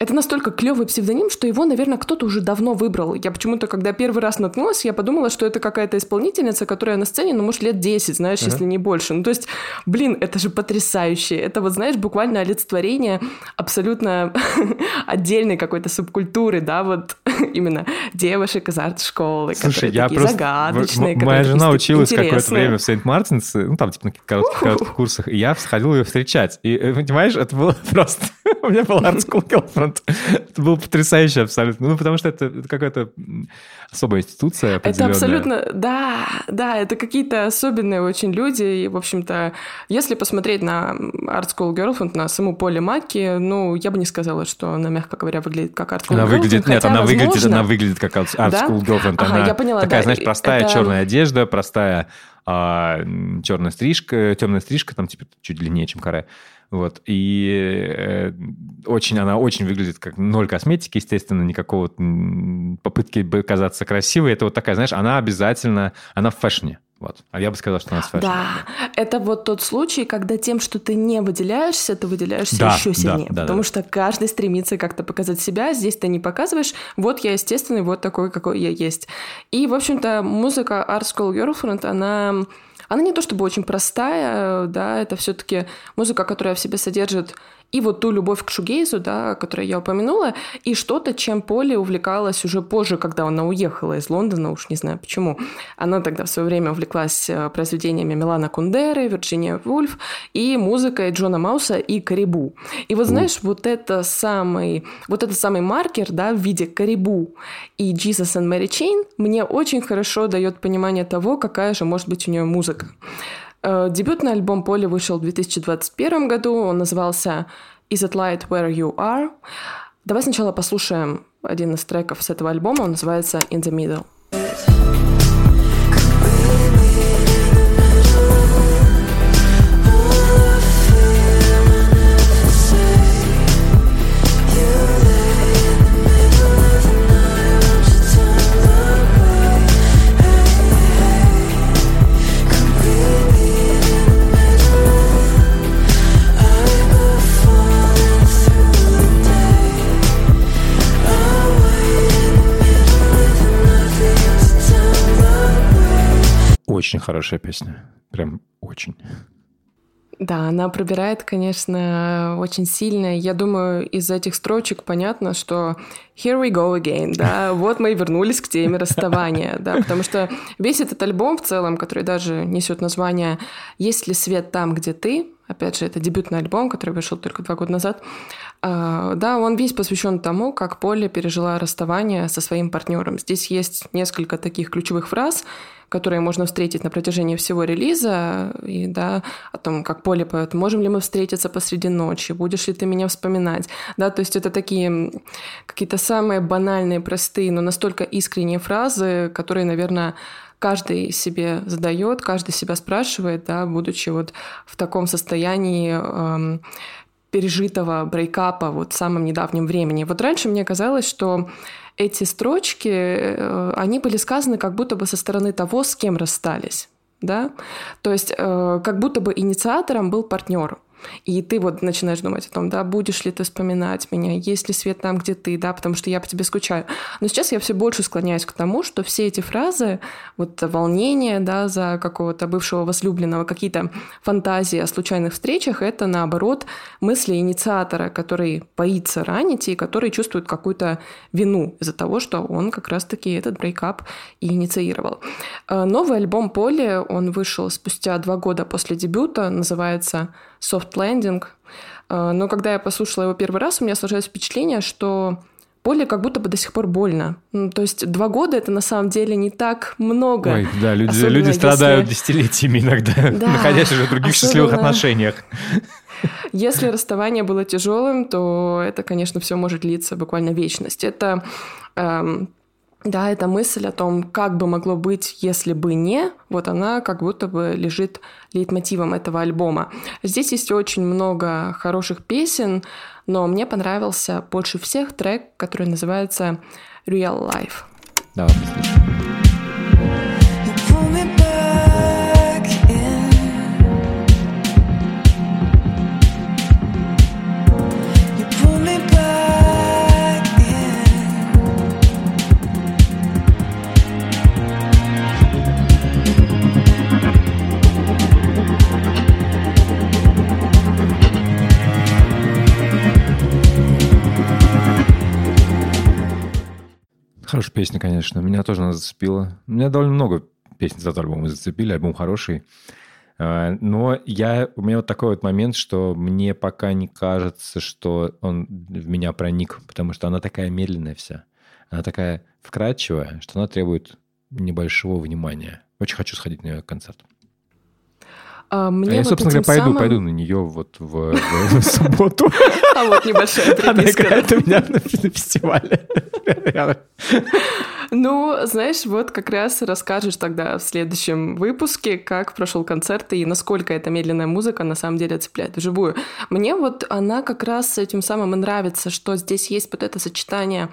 Это настолько клевый псевдоним, что его, наверное, кто-то уже давно выбрал. Я почему-то, когда первый раз наткнулась, я подумала, что это какая-то исполнительница, которая на сцене, ну, может, лет 10, знаешь, если не больше. Ну, то есть, блин, это же потрясающе. Это вот, знаешь, буквально олицетворение абсолютно отдельной какой-то субкультуры, да, вот именно девушек из арт-школы, Слушай, которые я такие просто... загадочные, м- Моя жена училась какое-то время в Сент-Мартинс, ну, там, типа, на каких-то коротких, коротких курсах, и я сходил ее встречать. И, э, понимаешь, это было просто... У меня был Art School Girlfriend. Это было потрясающе абсолютно. Ну, потому что это какая-то особая институция Это абсолютно, да, да, это какие-то особенные очень люди, и, в общем-то, если посмотреть на Art School Girlfriend, на саму Поли Маки, ну, я бы не сказала, что она, мягко говоря, выглядит как Art School Она Girlfriend, выглядит, нет, она выглядит, она выглядит как Art Да? School Girlfriend. Ага, Она я поняла, такая, да, знаешь, простая это- черная одежда, простая а черная стрижка, темная стрижка, там типа чуть длиннее, чем каре. Вот. И э, очень, она очень выглядит как ноль косметики, естественно, никакого попытки бы казаться красивой. Это вот такая, знаешь, она обязательно, она в фэшне. Вот. А я бы сказал, что она с. Да, это вот тот случай, когда тем, что ты не выделяешься, ты выделяешься Да, еще да, сильнее. да, потому да. что каждый стремится как-то показать себя, здесь ты не показываешь. Вот я естественный, вот такой, какой я есть. И, в общем-то, музыка Art School Girlfriend, она, она не то чтобы очень простая, да, это все-таки музыка, которая в себе содержит и вот ту любовь к шугейзу, да, которую я упомянула, и что-то, чем Поли увлекалась уже позже, когда она уехала из Лондона, уж не знаю почему. Она тогда в свое время увлеклась э, произведениями Милана Кундеры, Вирджиния Вульф и музыкой Джона Мауса и Карибу. И вот знаешь, вот это самый, вот этот самый маркер, да, в виде Карибу и Jesus and Mary Chain мне очень хорошо дает понимание того, какая же может быть у нее музыка. Э, Дебютный альбом Поли вышел в 2021 году. Он назывался Is It Light Where You Are? Давай сначала послушаем один из треков с этого альбома. Он называется In the Middle. Хорошая песня. Прям очень. Да, она пробирает, конечно, очень сильно. Я думаю, из этих строчек понятно, что here we go again, да, вот мы и вернулись к теме расставания, да, потому что весь этот альбом в целом, который даже несет название «Есть ли свет там, где ты?», опять же, это дебютный альбом, который вышел только два года назад, а, да, он весь посвящен тому, как Полли пережила расставание со своим партнером. Здесь есть несколько таких ключевых фраз, которые можно встретить на протяжении всего релиза, и да, о том, как Поле поет, можем ли мы встретиться посреди ночи, будешь ли ты меня вспоминать, да, то есть это такие какие-то самые банальные, простые, но настолько искренние фразы, которые, наверное, каждый себе задает, каждый себя спрашивает, да, будучи вот в таком состоянии эм, пережитого брейкапа вот в самом недавнем времени. Вот раньше мне казалось, что эти строчки, э, они были сказаны как будто бы со стороны того, с кем расстались. Да? То есть э, как будто бы инициатором был партнер. И ты вот начинаешь думать о том, да, будешь ли ты вспоминать меня, есть ли свет там, где ты, да, потому что я по тебе скучаю. Но сейчас я все больше склоняюсь к тому, что все эти фразы, вот волнение, да, за какого-то бывшего возлюбленного, какие-то фантазии о случайных встречах, это наоборот мысли инициатора, который боится ранить и который чувствует какую-то вину из-за того, что он как раз-таки этот брейкап и инициировал. Э, Новый альбом Поли, он вышел спустя два года после дебюта, называется Soft Landing. Э, Но когда я послушала его первый раз, у меня сложилось впечатление, что Поле как будто бы до сих пор больно. Ну, То есть два года это на самом деле не так много. Ой, да, люди, Особенно люди если- страдают десятилетиями иногда, Да, находясь уже в других счастливых особенно- отношениях. Если расставание было тяжелым, то это, конечно, все может длиться буквально вечность. Это эм, да, эта мысль о том, как бы могло быть, если бы не, вот она как будто бы лежит лейтмотивом этого альбома. Здесь есть очень много хороших песен, но мне понравился больше всех трек, который называется Real Life. Давай послушаем. Хорошая песня, конечно. Меня тоже она зацепила. Меня довольно много песен за альбом зацепили. Альбом хороший. А, Но я, у меня вот такой вот момент, что мне пока не кажется, что он в меня проник, потому что она такая медленная вся. Она такая вкрадчивая, что она требует небольшого внимания. Очень хочу сходить на ее концерт. А, А Мне я, вот собственно говоря, пойду, самым- пойду на нее вот в, в субботу. А вот небольшая Она приписка. играет у меня на фестивале. Ну, знаешь, вот как раз расскажешь тогда в следующем выпуске, как прошел концерт и насколько эта медленная музыка на самом деле цепляет вживую. Мне вот она как раз этим самым и нравится, что здесь есть вот это сочетание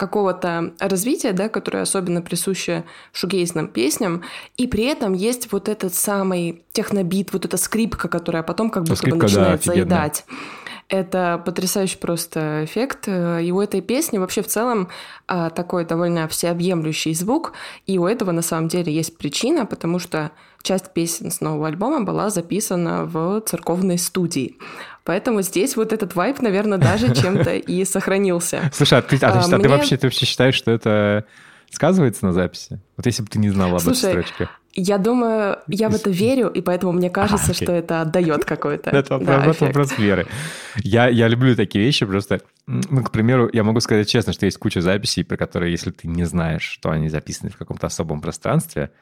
какого-то развития, да, которое особенно присуще шугейзным песням, и при этом есть вот этот самый технобит, вот эта скрипка, которая потом как будто скрипка, бы да, начинает офигенная. заедать. Это потрясающий просто эффект. И у этой песни вообще в целом а, такой довольно всеобъемлющий звук. И у этого на самом деле есть причина, потому что часть песен с нового альбома была записана в церковной студии. Поэтому здесь вот этот вайп, наверное, даже чем-то и сохранился. Слушай, а ты, а, А, ты- а ты вообще, ты вообще считаешь, что это сказывается на записи? Вот если бы ты не знала об этой строчке. Я думаю, я в это верю, и поэтому мне кажется, А, что это отдает какой-то Это да, вопрос, вопрос веры. Я, я люблю такие вещи, просто, ну, к примеру, я могу сказать честно, что есть куча записей, про которые, если ты не знаешь, что они записаны в каком-то особом пространстве,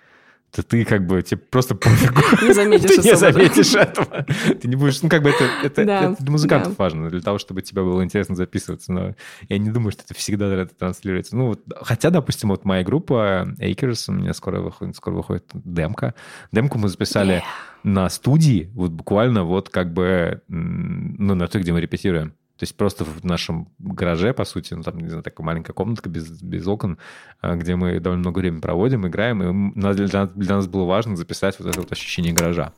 то ты как бы, тебе просто пофигу. Не заметишь Ты не заметишь этого. Ты не будешь, ну, как бы это, это, Да, это для музыкантов да. важно, для того, чтобы тебе было интересно записываться, но я не думаю, что это всегда это транслируется. Ну, вот, хотя, допустим, вот моя группа Acres, у меня скоро выходит, скоро выходит демка. Демку мы записали на студии, вот буквально вот как бы, ну, на той, где мы репетируем. То есть просто в нашем гараже, по сути, ну, там, не знаю, такая маленькая комнатка без, без окон, а, где мы довольно много времени проводим, играем, и для, для нас было важно записать вот это вот ощущение гаража.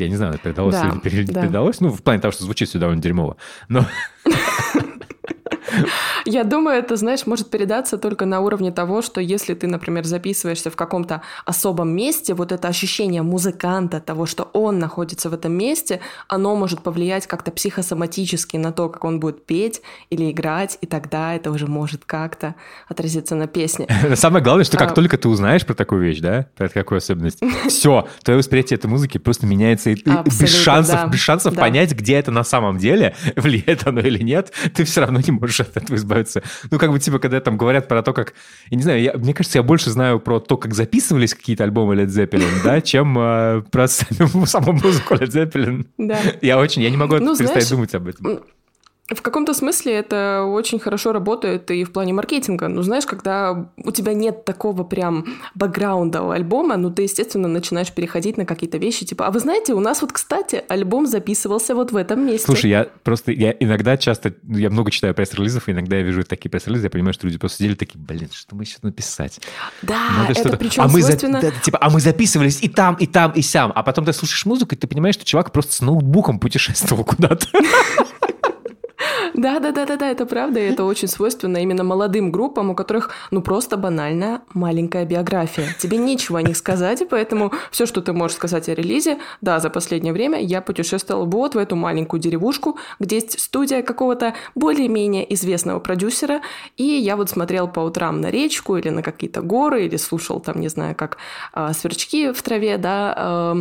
Я не знаю, передалось Да, или не пере- да. передалось, ну, в плане того, что звучит все довольно дерьмово, но Я думаю, это, знаешь, может передаться только на уровне того, что если ты, например, записываешься в каком-то особом месте, вот это ощущение музыканта, того, что он находится в этом месте, оно может повлиять как-то психосоматически на то, как он будет петь или играть, и тогда это уже может как-то отразиться на песне. Самое главное, что как А. только ты узнаешь про такую вещь, да, про такую особенность, все, твое восприятие этой музыки просто меняется, и ты без шансов, без шансов понять, где это на самом деле, влияет оно или нет, ты все равно не можешь от этого избавиться. Ну, как бы, типа, когда там говорят про то, как... Я не знаю, я- мне кажется, я больше знаю про то, как записывались какие-то альбомы Led Zeppelin, да, чем э, про саму, саму музыку Led Zeppelin. Да. Я очень... Я не могу Ну, перестать знаешь, думать об этом. В каком-то смысле это очень хорошо работает и в плане маркетинга. Ну, знаешь, когда у тебя нет такого прям бэкграунда у альбома, ну, ты, естественно, начинаешь переходить на какие-то вещи, типа, а вы знаете, у нас вот, кстати, альбом записывался вот в этом месте. Слушай, я просто, я иногда часто, ну, я много читаю пресс-релизов, и иногда я вижу такие пресс-релизы, я понимаю, что люди просто сидели такие, блин, что мы сейчас написать? да, Надо это что-то- причем а мы за- свойственно... да, типа, а мы записывались и там, и там, и сям. А потом ты слушаешь музыку, и ты понимаешь, что чувак просто с ноутбуком путешествовал куда-то. Да, да, да, да, да, это правда, и это очень свойственно именно молодым группам, у которых, ну, просто банальная маленькая биография. Тебе нечего о них сказать, поэтому все, что ты можешь сказать о релизе, да, за последнее время я путешествовал вот в эту маленькую деревушку, где есть студия какого-то более-менее известного продюсера, и я вот смотрел по утрам на речку или на какие-то горы, или слушал там, не знаю, как а, сверчки в траве, да, а,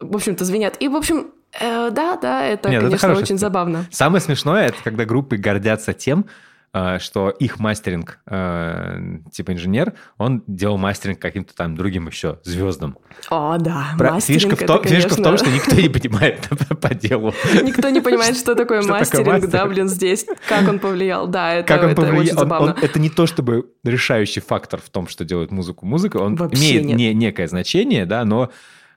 в общем-то, звенят. И, в общем, э, да, да, это, Нет, это конечно, хорошая очень забавно. Самое смешное, это когда группы гордятся тем, э, что их мастеринг, э, типа инженер, он делал мастеринг каким-то там другим еще звездам. О, да, Про- мастеринг фишка, в это, том, фишка в том, конечно, что никто не понимает по делу. Никто не понимает, что такое мастеринг, да, блин, здесь. Как он повлиял, да, это, Как он это повлиял? очень забавно. он- это не то чтобы решающий фактор в том, что делает музыку. Музыка, он Вообще имеет нет. не- некое значение, да, но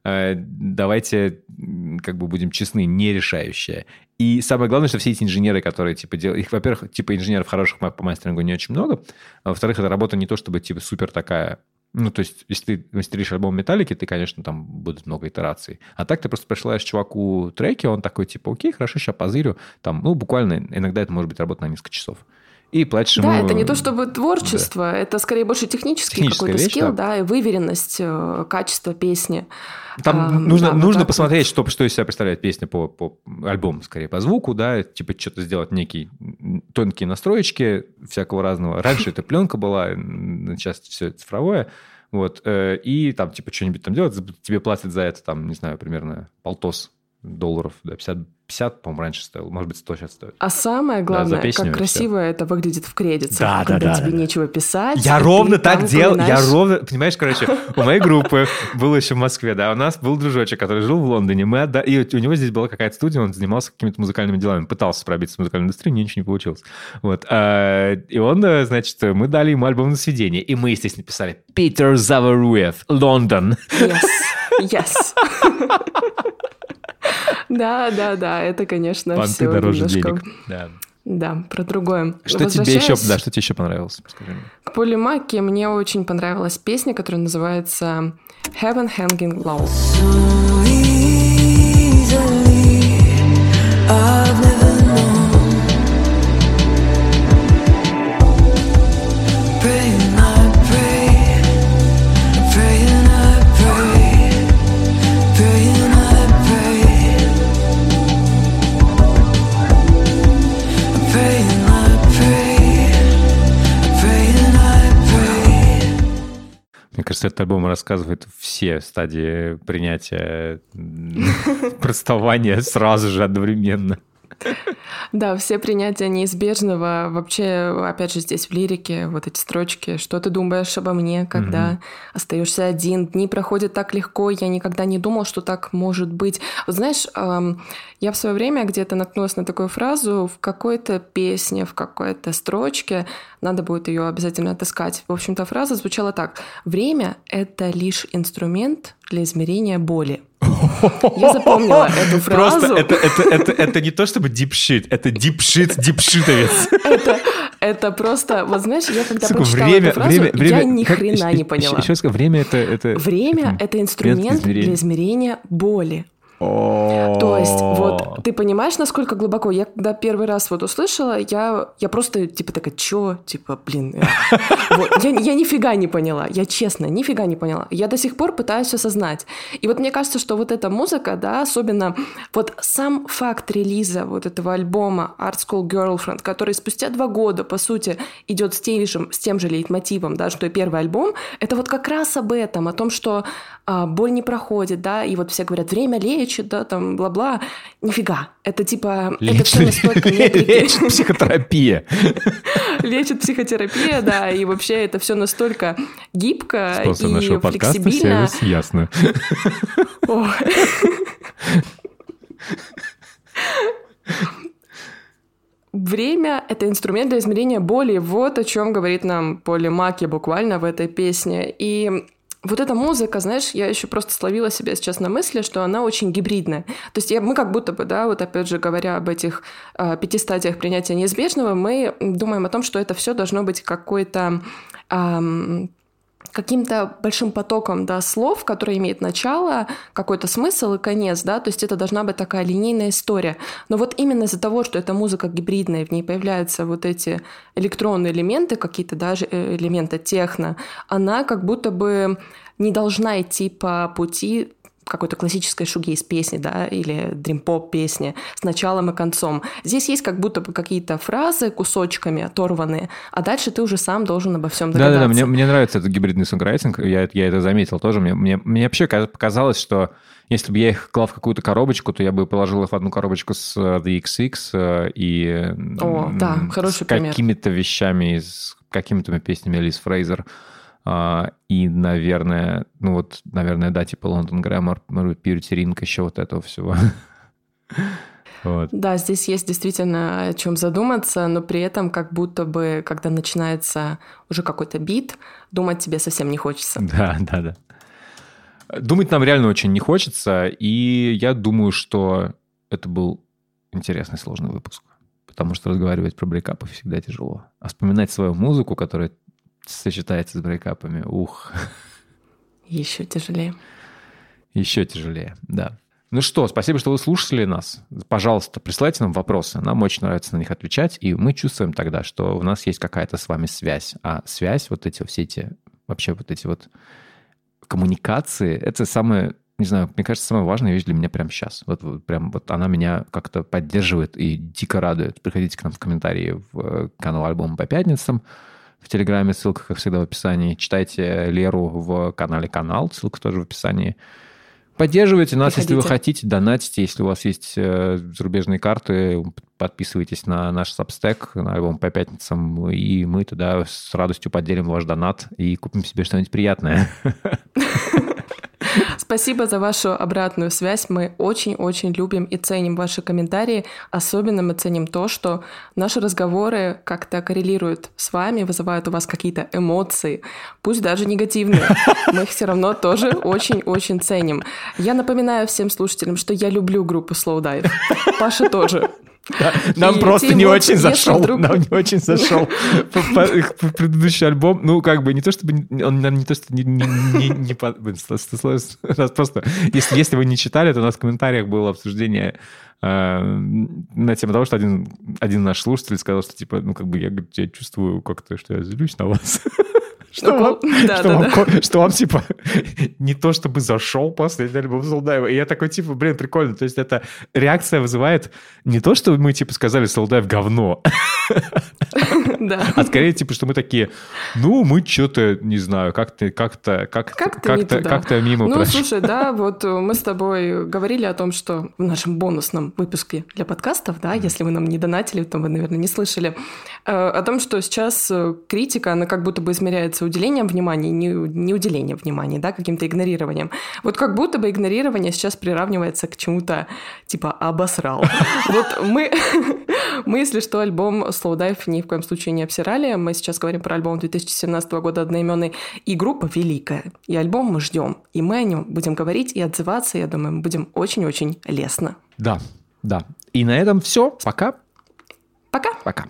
давайте м, как бы будем честны, не решающее. И самое главное, что все эти инженеры, которые типа делают, их, во-первых, типа инженеров хороших по мастерингу не очень много, а во-вторых, эта работа не то чтобы типа супер такая ну, то есть, если ты мастеришь альбом Металлики, ты, конечно, там будет много итераций. А так ты просто присылаешь чуваку треки, он такой, типа, окей, хорошо, сейчас позырю. Там, ну, буквально, иногда это может быть работа на несколько часов. И платишь Да, ему... это не то чтобы творчество, это скорее больше технический какой-то вещь, скилл, да. да. и выверенность, э, качество песни. Там А, нужно, да, нужно так посмотреть, что, что из себя представляет песня по, по альбому, скорее, по звуку, да, типа что-то сделать некие тонкие настроечки всякого разного. Раньше это пленка была, сейчас все цифровое. Вот, э, и там, типа, что-нибудь там делать, тебе платят за это, там, не знаю, примерно полтос долларов, да, 50, 50 по-моему, раньше стоил, может быть, 100 сейчас стоит. А самое главное, за песню как красиво это выглядит в кредитах, Да, да, когда да, тебе да, да. нечего писать. Я ровно так делал, я ровно, понимаешь, короче, у моей группы был еще в Москве, да, у нас был дружочек, который жил в Лондоне, мы отда- и у него здесь была какая-то студия, он занимался какими-то музыкальными делами, пытался пробиться в музыкальную индустрию, ничего не получилось. Вот, а, и он, э, значит, мы дали ему альбом на сведение, и мы, естественно, писали «Питер Заваруев, Лондон». Yes, yes. Да, да, да, это, конечно, Понты все дороже немножко... денег. Да. Да, про другое. Что тебе еще, да, что тебе еще понравилось? Скажи мне. К Полимаке мне очень понравилась песня, которая называется Heaven Hanging Low. So easily, I've Мне кажется, этот альбом рассказывает все стадии принятия м, простования сразу же одновременно. Да, все принятия неизбежного. Вообще, опять же, здесь в лирике вот эти строчки. Что ты думаешь обо мне, когда остаешься один? Дни проходят так легко. Я никогда не думал, что так может быть. Вот знаешь, я в свое время где-то наткнулась на такую фразу в какой-то песне, в какой-то строчке. Надо будет ее обязательно отыскать. В общем-то, фраза звучала так. Время — это лишь инструмент для измерения боли. Я запомнила эту фразу. Просто это, это, это, это не то чтобы дипшит, это дипшит, дипшитовец. это, это просто, вот знаешь, я когда Сука, прочитала время, эту фразу, время, время. я ни как- хрена не поняла. Еще, раз, время это, это... Время — это инструмент измерения. для измерения боли. То есть, вот, ты понимаешь, насколько глубоко? Я когда первый раз вот услышала, я, я просто, типа, такая, чё? Типа, блин. э». Вот, я, я нифига не поняла. Я честно, нифига не поняла. Я до сих пор пытаюсь осознать. И вот мне кажется, что вот эта музыка, да, особенно вот сам факт релиза вот этого альбома Art School Girlfriend, который спустя два года, по сути, идет с тем же, с тем же лейтмотивом, да, что и первый альбом, это вот как раз об этом, о том, что а, боль не проходит, да, и вот все говорят, время лечит, да, там, бла-бла. Нифига. Это типа, это все настолько. Лечит психотерапия. Лечит психотерапия, да, и вообще это все настолько гибко Спонсор и нашего подкаста флексибильно. сервис Ясно. Время — это инструмент для измерения боли. Вот о чем говорит нам Поли Маки буквально в этой песне. И вот эта музыка, знаешь, я еще просто словила себя сейчас на мысли, что она очень гибридная. То есть я, мы как будто бы, да, вот опять же говоря об этих э, пяти стадиях принятия неизбежного, мы думаем о том, что это все должно быть какой-то каким-то большим потоком да, слов, которые имеют начало, какой-то смысл и конец, да, то есть это должна быть такая линейная история. Но вот именно из-за того, что эта музыка гибридная, в ней появляются вот эти электронные элементы, какие-то даже э, элементы техно, она как будто бы не должна идти по пути какой-то классической шугейс песни, да, или дрим-поп песни с началом и концом. Здесь есть как будто бы какие-то фразы кусочками оторванные, а дальше ты уже сам должен обо всем догадаться. Да-да-да, мне, мне нравится этот гибридный сонграйтинг, я, я это заметил тоже. Мне, мне, мне вообще ка- показалось, что если бы я их клал в какую-то коробочку, то я бы положил их в одну коробочку с э, The XX э, и О, да, с какими-то вещами, с какими-то песнями Лиз Фрейзер. А, и, наверное, ну вот, наверное, да, типа Лондон Грэммор, Purity Ring, еще вот этого всего. Вот. Да, здесь есть действительно о чем задуматься, но при этом как будто бы, когда начинается уже какой-то бит, думать тебе совсем не хочется. Да, да, да. Думать нам реально очень не хочется, и я думаю, что это был интересный, сложный выпуск. Потому что разговаривать про брейкапы всегда тяжело. А вспоминать свою музыку, которая сочетается с брейкапами, ух, Еще тяжелее. еще тяжелее, да. Ну что, спасибо, что вы слушали нас. Пожалуйста, присылайте нам вопросы. Нам очень нравится на них отвечать, и мы чувствуем тогда, что у нас есть какая-то с вами связь. А связь, вот эти все эти, вообще вот эти вот коммуникации, это самое, не знаю, мне кажется, самая важная вещь для меня прямо сейчас. Вот, вот прям вот она меня как-то поддерживает и дико радует. Приходите к нам в комментарии в э, канал альбома по пятницам. В Телеграме ссылка, как всегда, в описании. Читайте Леру в канале «Канал», ссылка тоже в описании. Поддерживайте нас, если вы Приходите. хотите, донатите. Если у вас есть э, зарубежные карты, подписывайтесь на наш Substack, на альбом по пятницам, и мы туда с радостью поделим ваш донат и купим себе что-нибудь приятное. Спасибо за вашу обратную связь. Мы очень-очень любим и ценим ваши комментарии. Особенно мы ценим то, что наши разговоры как-то коррелируют с вами, вызывают у вас какие-то эмоции, пусть даже негативные. Мы их все равно тоже очень-очень ценим. Я напоминаю всем слушателям, что я люблю группу Slow Dive. Паша тоже. Нам И просто не очень зашел. Нам не очень зашел предыдущий альбом. Ну, как бы не то, чтобы он нам не то, что не, не, не, не по- просто. Если, если вы не читали, то у нас в комментариях было обсуждение э, на тему того, что один, один наш слушатель сказал, что типа, ну, как бы я, я чувствую как-то, что я злюсь на вас. Что Ну, вам, да, что, да, вам, да. что вам, типа, не то чтобы зашел последний альбом Солдаева. И я такой, типа, блин, прикольно. То есть это реакция вызывает не то, что мы, типа, сказали Солдаев говно, Да. а скорее, типа, что мы такие, ну, мы что-то, не знаю, как-то, как-то, как Как-то как-то, как-то мимо Ну, прошли. слушай, да, вот э, мы с тобой говорили о том, что в нашем бонусном выпуске для подкастов, да, если вы нам не донатили, то вы, наверное, не слышали, э, о том, что сейчас э, критика, она как будто бы измеряется уделением внимания, не, не уделением внимания, да, каким-то игнорированием. Вот как будто бы игнорирование сейчас приравнивается к чему-то типа обосрал. Вот мы, мы, если что, альбом Slow Dive ни в коем случае не обсирали. Мы сейчас говорим про альбом 2017 года одноименный. И группа великая. И альбом мы ждем. И мы о нем будем говорить и отзываться, я думаю, мы будем очень-очень лестно. Да, да. И на этом все. Пока. Пока! Пока.